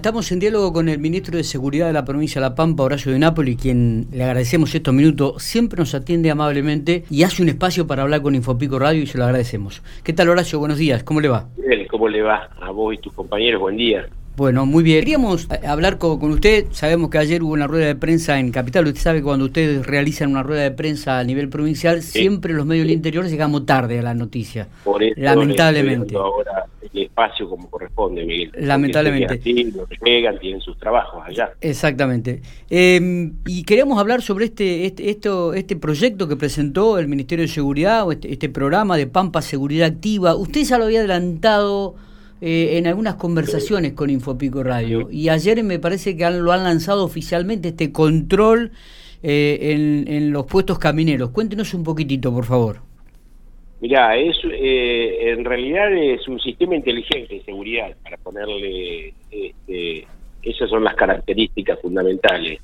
Estamos en diálogo con el ministro de Seguridad de la provincia de La Pampa, Horacio de Nápoli, quien le agradecemos estos minutos. Siempre nos atiende amablemente y hace un espacio para hablar con Infopico Radio y se lo agradecemos. ¿Qué tal, Horacio? Buenos días. ¿Cómo le va? Bien, ¿cómo le va a vos y tus compañeros? Buen día. Bueno, muy bien. Queríamos eh, hablar con, usted. Sabemos que ayer hubo una rueda de prensa en Capital. Usted sabe que cuando ustedes realizan una rueda de prensa a nivel provincial, siempre los medios del interior llegamos tarde a la noticia. Por eso lamentablemente. Ahora el espacio como corresponde, Miguel. Lamentablemente. Así, llegan, tienen sus trabajos allá. Exactamente. Em, y queríamos hablar sobre este, este, esto, este proyecto que presentó el Ministerio de Seguridad, o este, este programa de Pampa Seguridad Activa. Usted ya lo había adelantado eh, en algunas conversaciones con Infopico Radio. Y ayer me parece que lo han lanzado oficialmente este control eh, en, los puestos camineros. Cuéntenos un poquitito, por favor. Mirá, es, eh, en realidad es un sistema inteligente de seguridad, para ponerle, este, esas son las características fundamentales.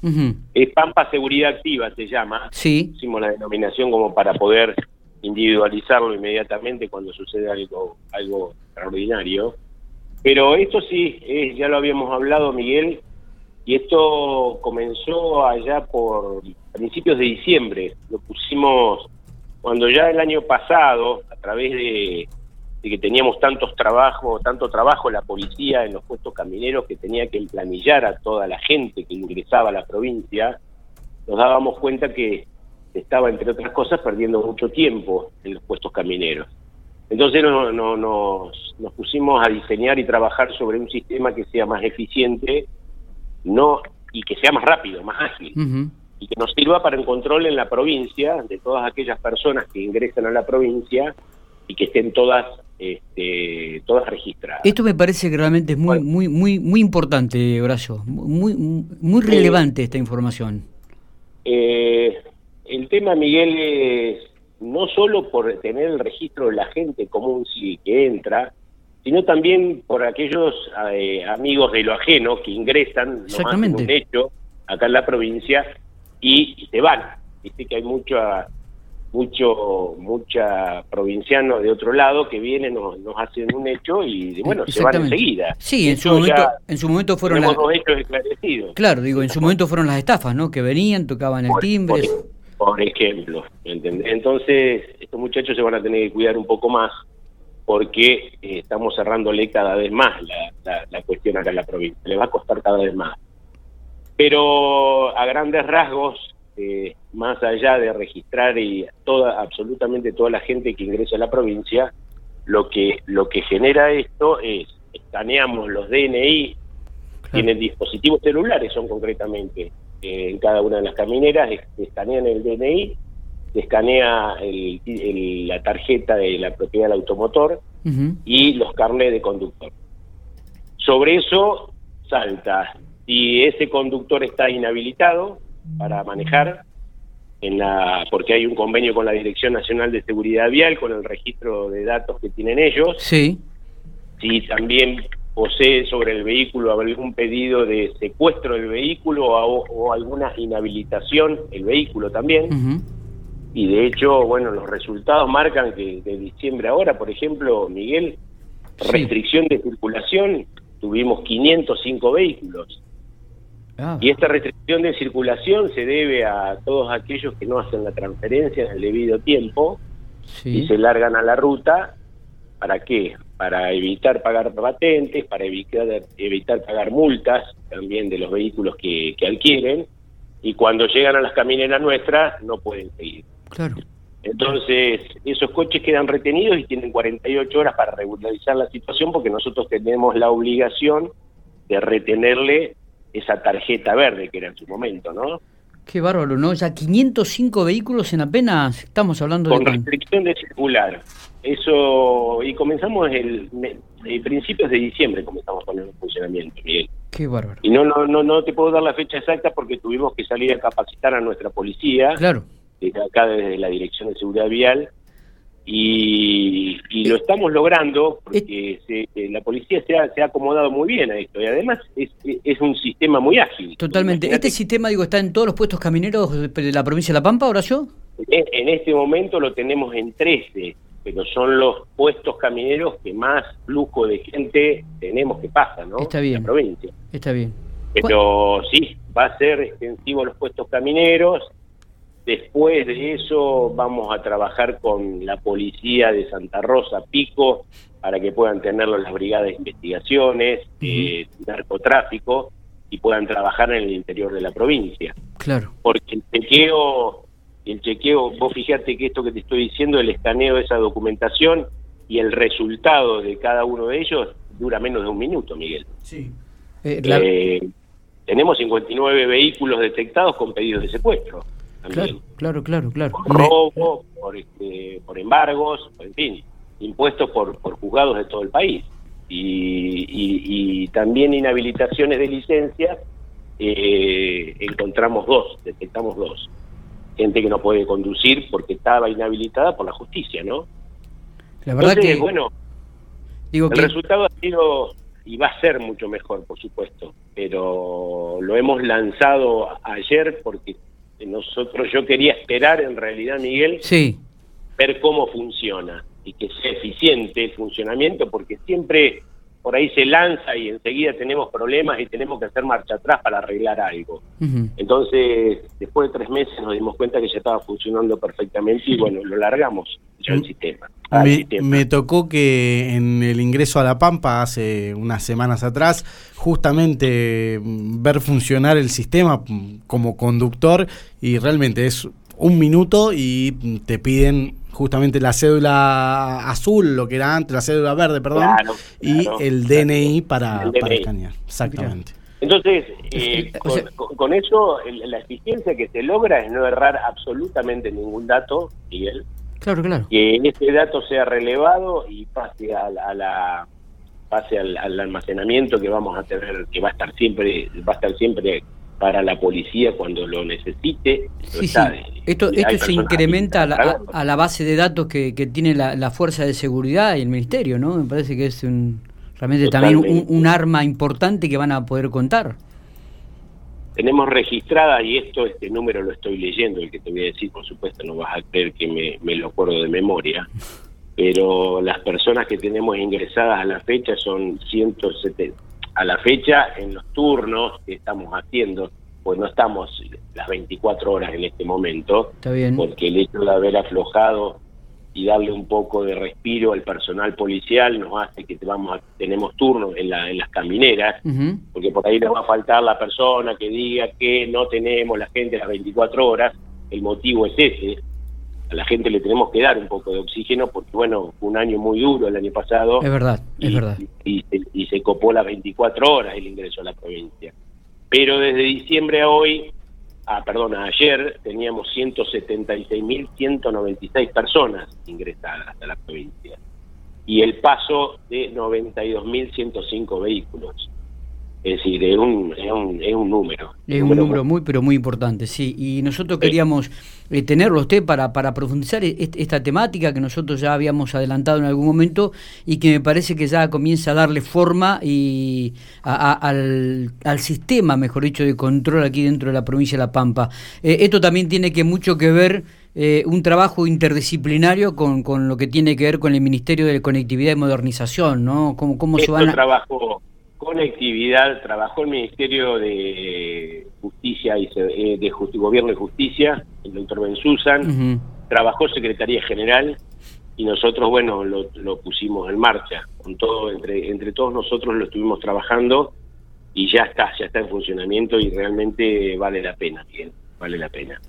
Es Pampa Seguridad Activa, se llama. Sí. Hicimos la denominación como para poder individualizarlo inmediatamente cuando sucede algo, algo extraordinario. Pero esto sí, ya lo habíamos hablado, Miguel, y esto comenzó allá por principios de diciembre. Lo pusimos cuando ya el año pasado, a través de, que teníamos tantos trabajos, tanto trabajo la policía en los puestos camineros que tenía que emplanillar a toda la gente que ingresaba a la provincia, nos dábamos cuenta que estaba, entre otras cosas, perdiendo mucho tiempo en los puestos camineros. Entonces no, no, nos, nos pusimos a diseñar y trabajar sobre un sistema que sea más eficiente no y que sea más rápido, más ágil, y que nos sirva para el control en la provincia de todas aquellas personas que ingresan a la provincia y que estén todas este, todas registradas. Esto me parece que realmente es muy muy muy muy importante, Horacio, muy muy relevante esta información. Eh, el tema, Miguel, es no solo por tener el registro de la gente común que entra, sino también por aquellos eh, amigos de lo ajeno que ingresan, Exactamente. un hecho acá en la provincia y, se van. Dice que hay mucha mucho mucha provincianos de otro lado que vienen nos, nos hacen un hecho y bueno se van enseguida. Sí en su momento en su momento fueron las... claro digo en su momento fueron las estafas no que venían tocaban el timbre por ejemplo. Entonces, estos muchachos se van a tener que cuidar un poco más porque eh, estamos cerrándole cada vez más la, cuestión acá en la provincia. Le va a costar cada vez más. Pero a grandes rasgos, eh, más allá de registrar y toda, absolutamente toda la gente que ingresa a la provincia, lo que, lo que genera esto es, escaneamos los DNI, tienen dispositivos celulares, son concretamente, en cada una de las camineras, escanean el DNI, escanea el, la tarjeta de la propiedad del automotor y los carnets de conductor. Sobre eso salta si ese conductor está inhabilitado para manejar, en la porque hay un convenio con la Dirección Nacional de Seguridad Vial, con el registro de datos que tienen ellos. Sí. Si también posee sobre el vehículo algún pedido de secuestro del vehículo o, alguna inhabilitación el vehículo también. Y de hecho, bueno, los resultados marcan que de diciembre ahora, por ejemplo, Miguel, restricción de circulación, tuvimos 505 vehículos. Ah. Y esta restricción de circulación se debe a todos aquellos que no hacen la transferencia en el debido tiempo y se largan a la ruta. ¿Para qué? Para evitar pagar patentes, para evitar, evitar pagar multas también de los vehículos que, que adquieren, y cuando llegan a las camineras nuestras no pueden seguir. Claro. Entonces, esos coches quedan retenidos y tienen 48 horas para regularizar la situación porque nosotros tenemos la obligación de retenerle esa tarjeta verde que era en su momento, ¿no? Qué bárbaro, ¿no? Ya 505 vehículos en apenas, estamos hablando de... Con restricción de circular. Eso, y comenzamos el, principios de diciembre comenzamos con el funcionamiento, Miguel. Qué bárbaro. Y no, no, no, no te puedo dar la fecha exacta porque tuvimos que salir a capacitar a nuestra policía. Claro. Desde acá, desde la Dirección de Seguridad Vial. Y, lo estamos logrando porque eh, la policía se ha, se ha, acomodado muy bien a esto y además es, es un sistema muy ágil. Totalmente. ¿Este sistema digo está en todos los puestos camineros de la provincia de La Pampa, Horacio? En, en este momento lo tenemos en 13 pero son los puestos camineros que más flujo de gente tenemos que pasa, ¿no? Está bien. En la provincia. Está bien. Pero sí, va a ser extensivo los puestos camineros. Después de eso vamos a trabajar con la policía de Santa Rosa, Pico, para que puedan tenerlo las brigadas de investigaciones, eh, narcotráfico, y puedan trabajar en el interior de la provincia. Claro. Porque el chequeo, el chequeo, vos fíjate que esto que te estoy diciendo, el escaneo de esa documentación y el resultado de cada uno de ellos dura menos de un minuto, Miguel. Sí. Eh, eh, tenemos 59 vehículos detectados con pedidos de secuestro. Claro, claro, claro, claro. Por robo, por, este, por embargos, en fin, impuestos por, por juzgados de todo el país y, también inhabilitaciones de licencia, eh, encontramos dos, detectamos dos. Gente que no puede conducir porque estaba inhabilitada por la justicia, ¿no? La verdad que... Bueno, digo el resultado ha sido y va a ser mucho mejor, por supuesto, pero lo hemos lanzado ayer porque nosotros, yo quería esperar en realidad, Miguel, sí. ver cómo funciona y que sea eficiente el funcionamiento, porque siempre por ahí se lanza y enseguida tenemos problemas y tenemos que hacer marcha atrás para arreglar algo. Entonces, después de tres meses nos dimos cuenta que ya estaba funcionando perfectamente y bueno, lo largamos ya el sistema. Me, me, tocó que en el ingreso a La Pampa hace unas semanas atrás, justamente mm, ver funcionar el sistema mm, como conductor y realmente es un minuto y te piden justamente la cédula azul, lo que era antes, la cédula verde, perdón, y el DNI para, escanear. Exactamente. Entonces, eh, con, eso, la eficiencia que se logra es no errar absolutamente ningún dato, Miguel. Claro, claro. Que este dato sea relevado y pase a, la pase al, al, almacenamiento que vamos a tener, que va a estar siempre, va a estar siempre para la policía cuando lo necesite. Esto, esto se incrementa a la, base de datos que, tiene la, Fuerza de Seguridad y el Ministerio, ¿no? Me parece que es un, realmente también un, arma importante que van a poder contar. Tenemos registrada, y esto, este número lo estoy leyendo, el que te voy a decir, por supuesto, no vas a creer que me, me lo acuerdo de memoria, pero las personas que tenemos ingresadas a la fecha son 170, a la fecha en los turnos que estamos haciendo, pues no estamos las 24 horas en este momento, porque el hecho de haber aflojado y darle un poco de respiro al personal policial nos hace que vamos tenemos turnos en, la, en las camineras, porque por ahí nos va a faltar la persona que diga que no tenemos la gente las 24 horas, el motivo es ese, a la gente le tenemos que dar un poco de oxígeno porque, bueno, fue un año muy duro el año pasado. Es verdad, es verdad. Y, se copó las 24 horas el ingreso a la provincia. Pero desde diciembre a hoy, ah, perdón, ayer teníamos 176.196 personas ingresadas a la provincia y el paso de 92.105 vehículos. Es decir, es un, es un, es un número. Es un número, muy, pero muy importante, sí. Y nosotros queríamos eh, tenerlo usted para, para profundizar e-, esta temática que nosotros ya habíamos adelantado en algún momento y que me parece que ya comienza a darle forma y al, al, sistema, mejor dicho, de control aquí dentro de la provincia de La Pampa. Eh, esto también tiene que mucho que ver eh, un trabajo interdisciplinario con, con lo que tiene que ver con el Ministerio de Conectividad y Modernización, ¿no? ¿Cómo, cómo se van a... trabajo conectividad trabajó el Ministerio de Justicia y eh, de Gobierno y Justicia, el doctor Ben Susan, trabajó Secretaría General y nosotros, bueno, lo, pusimos en marcha. Con todo, entre, entre todos nosotros lo estuvimos trabajando y ya está, ya está en funcionamiento y realmente vale la pena, bien, vale la pena.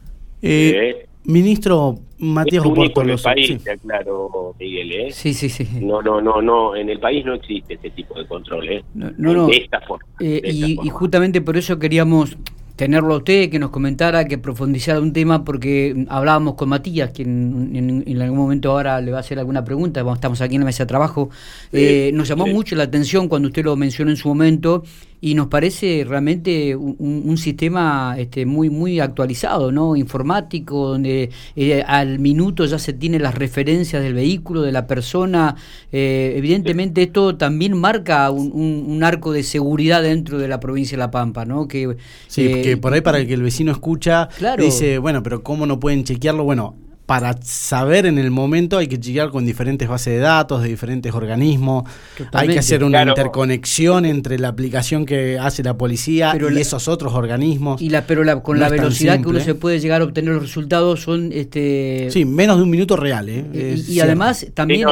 Eh, ¿Eh? Ministro Matías es único en el país, claro, Miguel, ¿eh? Sí, sí, sí. No, no, no, no, en el país no existe este tipo de control, ¿eh? No, no, De esta forma. Eh, y, y, justamente por eso queríamos tenerlo a usted, que nos comentara, que profundizara un tema, porque hablábamos con Matías, quien en, algún momento ahora le va a hacer alguna pregunta, estamos aquí en la mesa de trabajo, eh, nos llamó mucho la atención cuando usted lo mencionó en su momento y nos parece realmente un, sistema este, muy muy actualizado, ¿no? informático, donde eh, al minuto ya se tiene las referencias del vehículo, de la persona. Eh, evidentemente esto también marca un, arco de seguridad dentro de la provincia de La Pampa, ¿no? Que, sí, que por ahí para el que el vecino escucha, dice, bueno, pero ¿cómo no pueden chequearlo? Bueno, para saber en el momento hay que llegar con diferentes bases de datos de diferentes organismos, hay que hacer una interconexión entre la aplicación que hace la policía y esos otros organismos. Y la, pero con la velocidad que uno se puede llegar a obtener los resultados son... este Sí, menos de un minuto real. ¿eh? Y, además también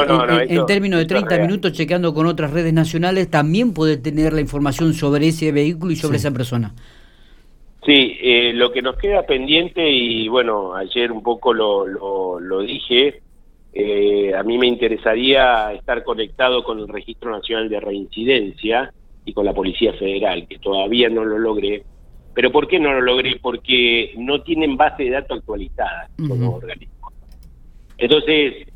en, términos de 30 minutos chequeando con otras redes nacionales también puede tener la información sobre ese vehículo y sobre esa persona. Sí, eh, lo que nos queda pendiente, y bueno, ayer un poco lo, lo, dije, eh, a mí me interesaría estar conectado con el Registro Nacional de Reincidencia y con la Policía Federal, que todavía no lo logré. ¿Pero por qué no lo logré? Porque no tienen base de datos actualizada los organismos. Entonces,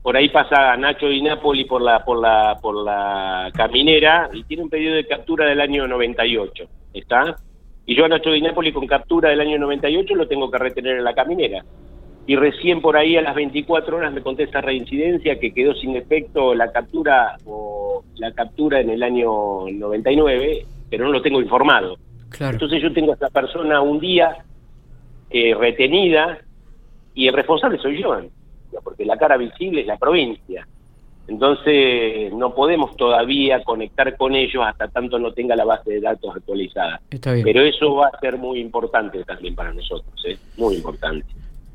por ahí pasa Nacho Di Napoli por la, por la, por la caminera y tiene un pedido de captura del año 98. ¿Está? Y yo a Nacho Di Napoli con captura del año 98 lo tengo que retener en la caminera. Y recién por ahí a las 24 horas me contesta reincidencia que quedó sin efecto la captura o la captura en el año 99, pero no lo tengo informado. Entonces yo tengo a esta persona un día eh, retenida y el responsable soy yo, porque la cara visible es la provincia. Entonces no podemos todavía conectar con ellos hasta tanto no tenga la base de datos actualizada. Pero eso va a ser muy importante también para nosotros, ¿eh? muy importante.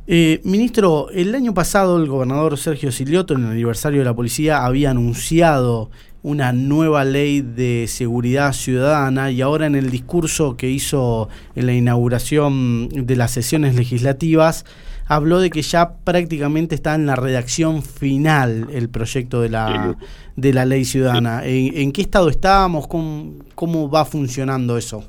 Eh, ministro, el año pasado el gobernador Sergio Silioto, en el aniversario de la policía, había anunciado una nueva ley de seguridad ciudadana y ahora en el discurso que hizo en la inauguración de las sesiones legislativas, habló de que ya prácticamente está en la redacción final el proyecto de la, de la ley ciudadana. ¿En, qué estado estábamos? ¿Cómo, ¿Cómo va funcionando eso?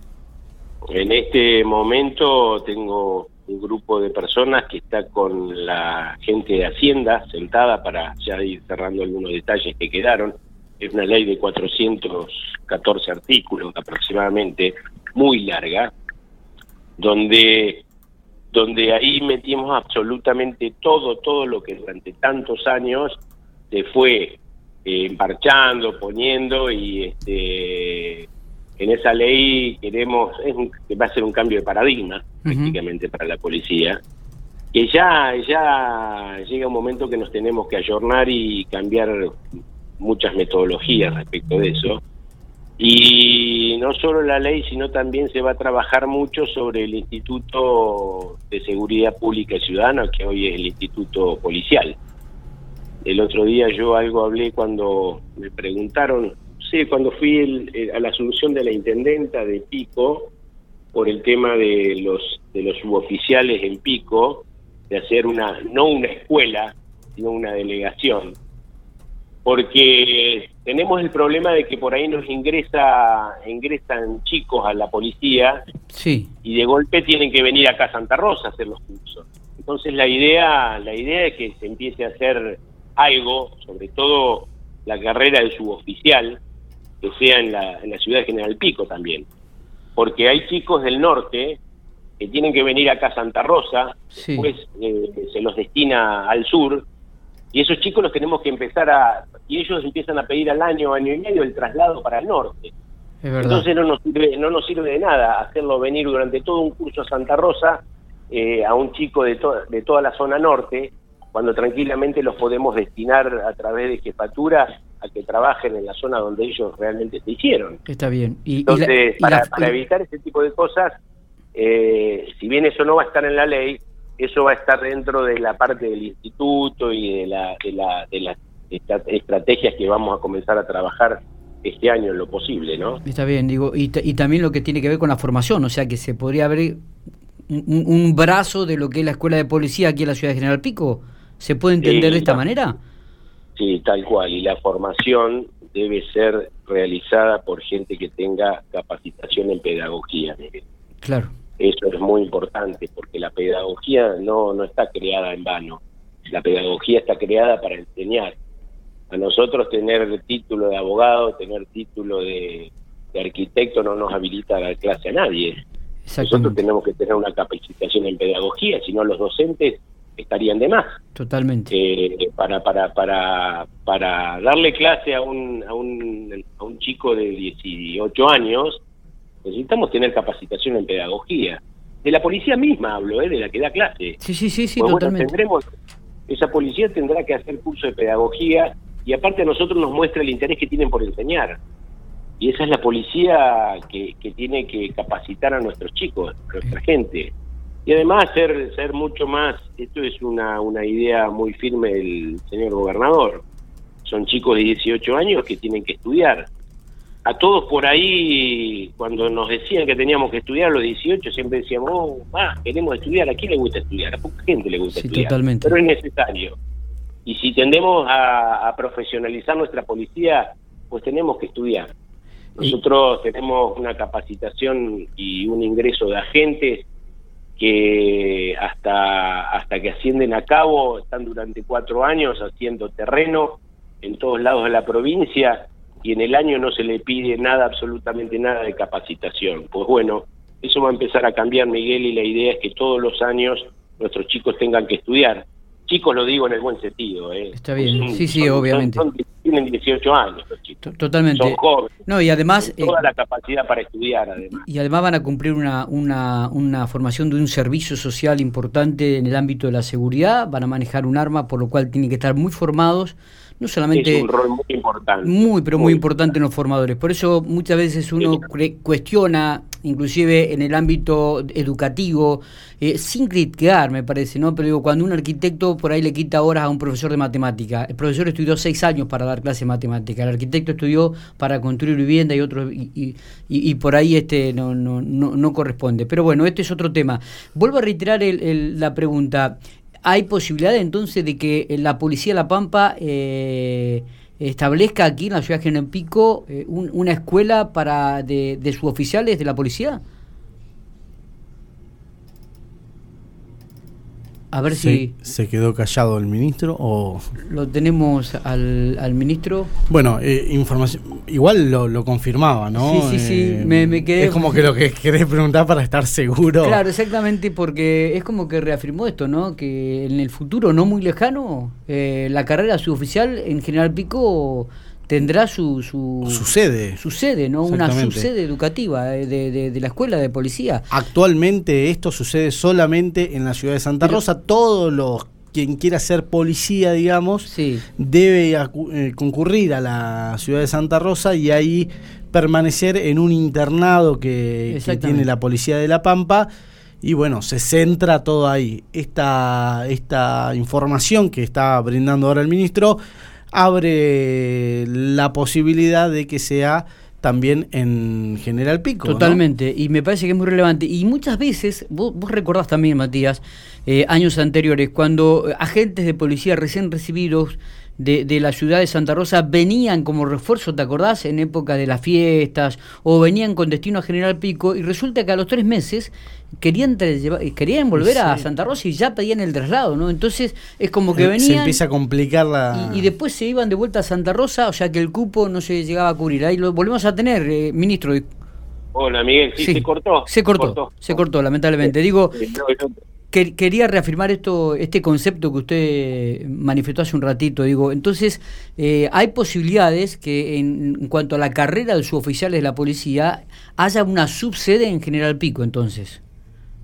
En este momento tengo un grupo de personas que está con la gente de Hacienda sentada para ya ir cerrando algunos detalles que quedaron. Es una ley de 414 artículos aproximadamente, muy larga, donde donde ahí metimos absolutamente todo, todo lo que durante tantos años se fue eh, emparchando, poniendo y este, en esa ley queremos, es va a ser un cambio de paradigma prácticamente para la policía, que ya, ya llega un momento que nos tenemos que ayornar y cambiar muchas metodologías respecto de eso. Y no solo la ley, sino también se va a trabajar mucho sobre el Instituto de Seguridad Pública y Ciudadana, que hoy es el Instituto Policial. El otro día yo algo hablé cuando me preguntaron, sí, cuando fui a la asunción de la intendenta de Pico, por el tema de los, de los suboficiales en Pico, de hacer una, no una escuela, sino una delegación porque tenemos el problema de que por ahí nos ingresa ingresan chicos a la policía sí. y de golpe tienen que venir acá a Santa Rosa a hacer los cursos. Entonces la idea la idea es que se empiece a hacer algo, sobre todo la carrera de suboficial, que sea en la, en la ciudad de General Pico también. Porque hay chicos del norte que tienen que venir acá a Santa Rosa, después eh, se los destina al sur, y esos chicos los tenemos que empezar a, y ellos empiezan a pedir al año, año y medio el traslado para el norte. Entonces no nos, sirve, no nos sirve de nada hacerlo venir durante todo un curso a Santa Rosa eh, a un chico de, de toda la zona norte, cuando tranquilamente los podemos destinar a través de jefatura a que trabajen en la zona donde ellos realmente se hicieron. Está bien. Y, Entonces, para, para, evitar ese tipo de cosas, eh, si bien eso no va a estar en la ley, eso va a estar dentro de la parte del instituto y de, la, de, la, de las estrategias que vamos a comenzar a trabajar este año en lo posible, ¿no? Está bien, digo, y, y también lo que tiene que ver con la formación, o sea que se podría abrir un, brazo de lo que es la escuela de policía aquí en la ciudad de General Pico, ¿se puede entender de esta manera? Sí, tal cual, y la formación debe ser realizada por gente que tenga capacitación en pedagogía, Claro. Eso es muy importante porque la pedagogía no, no está creada en vano. La pedagogía está creada para enseñar. A nosotros tener título de abogado, tener título de, arquitecto no nos habilita a dar clase a nadie. Nosotros tenemos que tener una capacitación en pedagogía, si no los docentes estarían de más. Totalmente. Eh, para, para, para, para darle clase a un, a, un, a un chico de 18 años, necesitamos tener capacitación en pedagogía. De la policía misma hablo, ¿eh? de la que da clase. Sí, sí, sí, sí, totalmente. tendremos, esa policía tendrá que hacer curso de pedagogía y aparte a nosotros nos muestra el interés que tienen por enseñar. Y esa es la policía que, que tiene que capacitar a nuestros chicos, a nuestra gente. Y además ser, ser mucho más, esto es una, una idea muy firme del señor gobernador, son chicos de 18 años que tienen que estudiar. A todos por ahí, cuando nos decían que teníamos que estudiar a los 18, siempre decíamos, oh, queremos estudiar. ¿A quién le gusta estudiar? A poca gente le gusta estudiar. Totalmente. Pero es necesario. Y si tendemos a, profesionalizar nuestra policía, pues tenemos que estudiar. Nosotros tenemos una capacitación y un ingreso de agentes que hasta, hasta que ascienden a cabo están durante cuatro años haciendo terreno en todos lados de la provincia y en el año no se le pide nada, absolutamente nada de capacitación. Pues bueno, eso va a empezar a cambiar, Miguel, y la idea es que todos los años nuestros chicos tengan que estudiar. Chicos lo digo en el buen sentido. ¿eh? Está bien, sí, sí, obviamente. tienen 18 años los chicos. Totalmente. Son jóvenes. No, y además... toda eh, la capacidad para estudiar, además. Y además van a cumplir una, una, una formación de un servicio social importante en el ámbito de la seguridad, van a manejar un arma, por lo cual tienen que estar muy formados no solamente... Es un rol muy importante. Muy, pero muy, importante en los formadores. Por eso muchas veces uno cuestiona, inclusive en el ámbito educativo, eh, sin criticar, me parece, ¿no? Pero digo, cuando un arquitecto por ahí le quita horas a un profesor de matemática, el profesor estudió seis años para dar clase de matemática, el arquitecto estudió para construir vivienda y otros, y, y, por ahí este no, no, no, no, corresponde. Pero bueno, este es otro tema. Vuelvo a reiterar el, la pregunta. ¿Hay posibilidad entonces de que la policía de La Pampa eh, establezca aquí en la ciudad de Pico eh, una escuela para de, de suboficiales de la policía? A ver si... ¿Se quedó callado el ministro o...? Lo tenemos al, al ministro. Bueno, eh, información... Igual lo, lo, confirmaba, ¿no? Sí, sí, sí. Eh, me, me, quedé... Es como que lo que querés preguntar para estar seguro. Claro, exactamente, porque es como que reafirmó esto, ¿no? Que en el futuro no muy lejano, eh, la carrera suboficial en General Pico tendrá su, su, sede. Su sede, ¿no? Una subsede educativa eh, de, de, la escuela de policía. Actualmente esto sucede solamente en la ciudad de Santa Rosa. Todos los quien quiera ser policía, digamos, debe eh, concurrir a la ciudad de Santa Rosa y ahí permanecer en un internado que, que tiene la policía de La Pampa y bueno, se centra todo ahí. Esta, esta información que está brindando ahora el ministro abre la posibilidad de que sea también en General Pico. Totalmente, y me parece que es muy relevante. Y muchas veces, vos, vos recordás también, Matías, eh, años anteriores, cuando agentes de policía recién recibidos de, de, la ciudad de Santa Rosa venían como refuerzo, ¿te acordás? En época de las fiestas, o venían con destino a General Pico, y resulta que a los tres meses querían, querían volver a Santa Rosa y ya pedían el traslado, ¿no? Entonces es como que venían... Se empieza a complicar la... Y, después se iban de vuelta a Santa Rosa, o sea que el cupo no se llegaba a cubrir. Ahí lo volvemos a tener, eh, ministro. Hola, Miguel, sí, se cortó. Se cortó, se cortó, lamentablemente. Digo... quería reafirmar esto, este concepto que usted manifestó hace un ratito. Digo, entonces, eh, hay posibilidades que en, en, cuanto a la carrera de suboficiales de la policía haya una subsede en General Pico, entonces.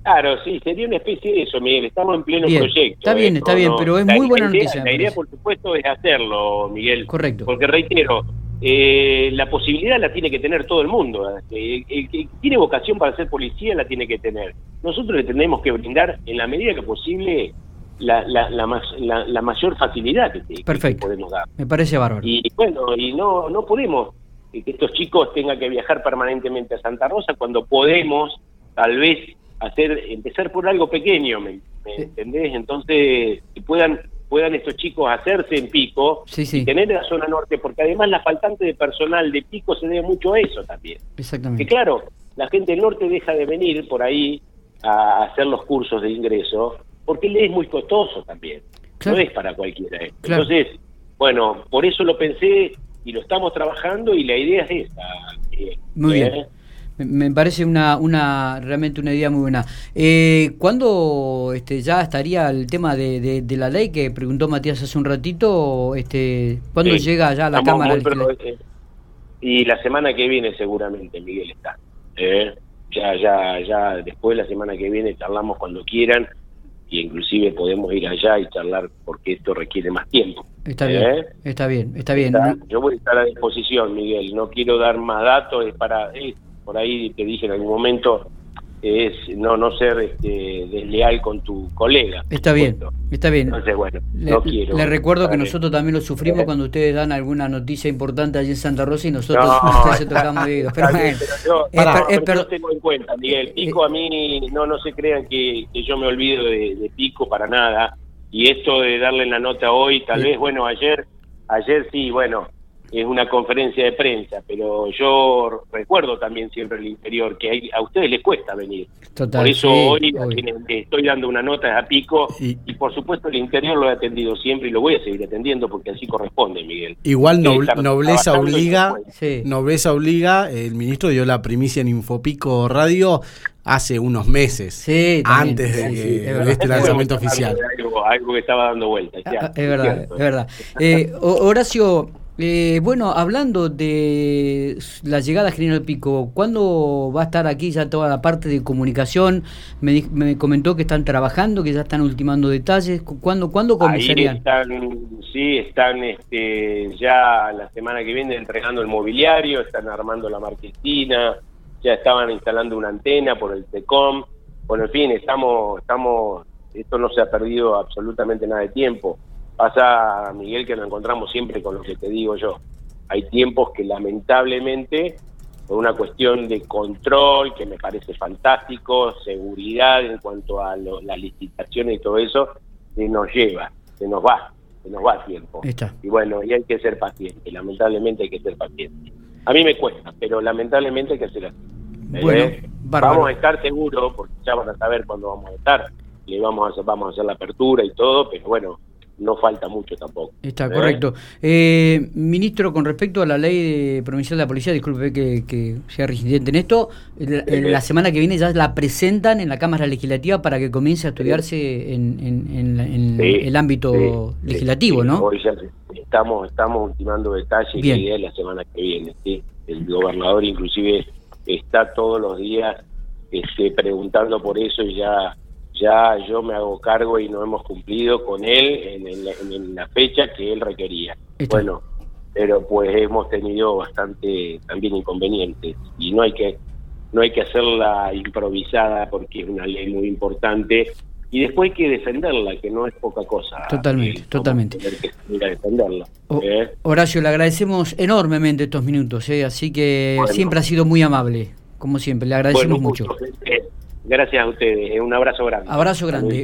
Claro, sí, sería una especie de eso, Miguel. Estamos en pleno proyecto. Está bien, ¿eh? está bien, pero es muy buena noticia. La idea, por supuesto, es hacerlo, Miguel. Correcto. Porque reitero, eh, la posibilidad la tiene que tener todo el mundo. Eh, el que tiene vocación para ser policía la tiene que tener. Nosotros le tenemos que brindar, en la medida que posible, la, la, la, la mayor facilidad que, Perfecto. podemos dar. Me parece bárbaro. Y bueno, y no, no podemos que estos chicos tengan que viajar permanentemente a Santa Rosa cuando podemos, tal vez, hacer empezar por algo pequeño, ¿me, entendés? Entonces, que puedan puedan estos chicos hacerse en Pico y tener la zona norte, porque además la faltante de personal de Pico se debe mucho a eso también. Exactamente. Que claro, la gente del norte deja de venir por ahí a hacer los cursos de ingreso, porque le es muy costoso también. No es para cualquiera. Entonces, bueno, por eso lo pensé y lo estamos trabajando y la idea es esta. muy bien. Me parece una, una realmente una idea muy buena. Eh, ¿Cuándo este, ya estaría el tema de, de, la ley que preguntó Matías hace un ratito? Este, ¿Cuándo llega ya a la Cámara? Eh, y la semana que viene seguramente, Miguel, está. Eh, ya, ya, ya después la semana que viene charlamos cuando quieran y inclusive podemos ir allá y charlar porque esto requiere más tiempo. Está bien, ¿Eh? está bien, está bien. Está- yo voy a estar a disposición, Miguel. No quiero dar más datos, es para, eh, por ahí te dije en algún momento, es no no ser este, desleal con tu colega. Está bien, está bien. Entonces, bueno, Le, no quiero. le recuerdo que nosotros también lo sufrimos Eh. cuando ustedes dan alguna noticia importante allí en Santa Rosa y nosotros No, se tocamos. Pero bien, pero yo- es pará, per- es pero per- yo tengo en cuenta, Miguel. Pico a mí, no no se crean que, que yo me olvido de, de Pico para nada. Y esto de darle la nota hoy, tal vez, bueno, ayer, ayer sí, bueno, es una conferencia de prensa, pero yo recuerdo también siempre el interior, que hay- a ustedes les cuesta venir. Total, por eso sí, hoy a quienes estoy dando una nota a Pico Y- y, por supuesto el interior lo he atendido siempre y lo voy a seguir atendiendo porque así corresponde, Miguel. Igual estar nobleza obliga. Sí. nobleza obliga, el ministro dio la primicia en Infopico Radio hace unos meses, Sí, también, antes de, sí, que- sí, es verdad. de este lanzamiento oficial. Algo, algo que estaba dando vuelta. es Ah, Es verdad, cierto. es verdad. Eh, Ho- Horacio, eh, bueno, hablando de la llegada a General Pico, ¿cuándo va a estar aquí ya toda la parte de comunicación? Me, me comentó que están trabajando, que ya están ultimando detalles. Cu- ¿Cuándo, ¿cuándo Ahí comenzarían? están, sí, están este, ya la semana que viene entregando el mobiliario, están armando la marquesina, ya estaban instalando una antena por el TECOM. Bueno, en fin, estamos, estamos, esto no se ha perdido absolutamente nada de tiempo. Pasa, Miguel, que nos encontramos siempre con lo que te digo yo. Hay tiempos que lamentablemente, por una cuestión de control, que me parece fantástico, seguridad en cuanto a lo- las licitaciones y todo eso, se nos lleva, se nos va, se nos va tiempo. Y bueno, y hay que ser paciente, lamentablemente hay que ser paciente. A mí me cuesta, pero lamentablemente hay que ser así. Bueno, Eh, vamos a estar seguros, porque ya van a saber cuándo vamos a estar, le vamos a hacer, vamos a hacer la apertura y todo, pero bueno, no falta mucho tampoco. Está ¿Eh? correcto. Eh, ministro, con respecto a la ley de provincial de la policía, disculpe que, que sea residente en esto, la, Sí. la semana que viene ya la presentan en la Cámara Legislativa para que comience a estudiarse en, en- en la- en Sí, el ámbito sí, legislativo, sí, ¿no? Hoy ya estamos, estamos ultimando detalles y Bien. idea es la semana que viene. ¿sí? El gobernador inclusive está todos los días este, preguntando por eso y ya ya yo me hago cargo y no hemos cumplido con él en, la fecha que él requería. Está. Bueno, pero pues hemos tenido bastante también inconvenientes y no hay que no hay que hacerla improvisada porque es una ley muy importante y después hay que defenderla, que no es poca cosa. Totalmente, a totalmente. que defenderla. O- ¿eh? Horacio, le agradecemos enormemente estos minutos, ¿eh? así que Bueno. siempre ha sido muy amable, como siempre, le agradecemos Bueno, mucho. eh, gracias a ustedes, eh, un abrazo grande. Abrazo grande.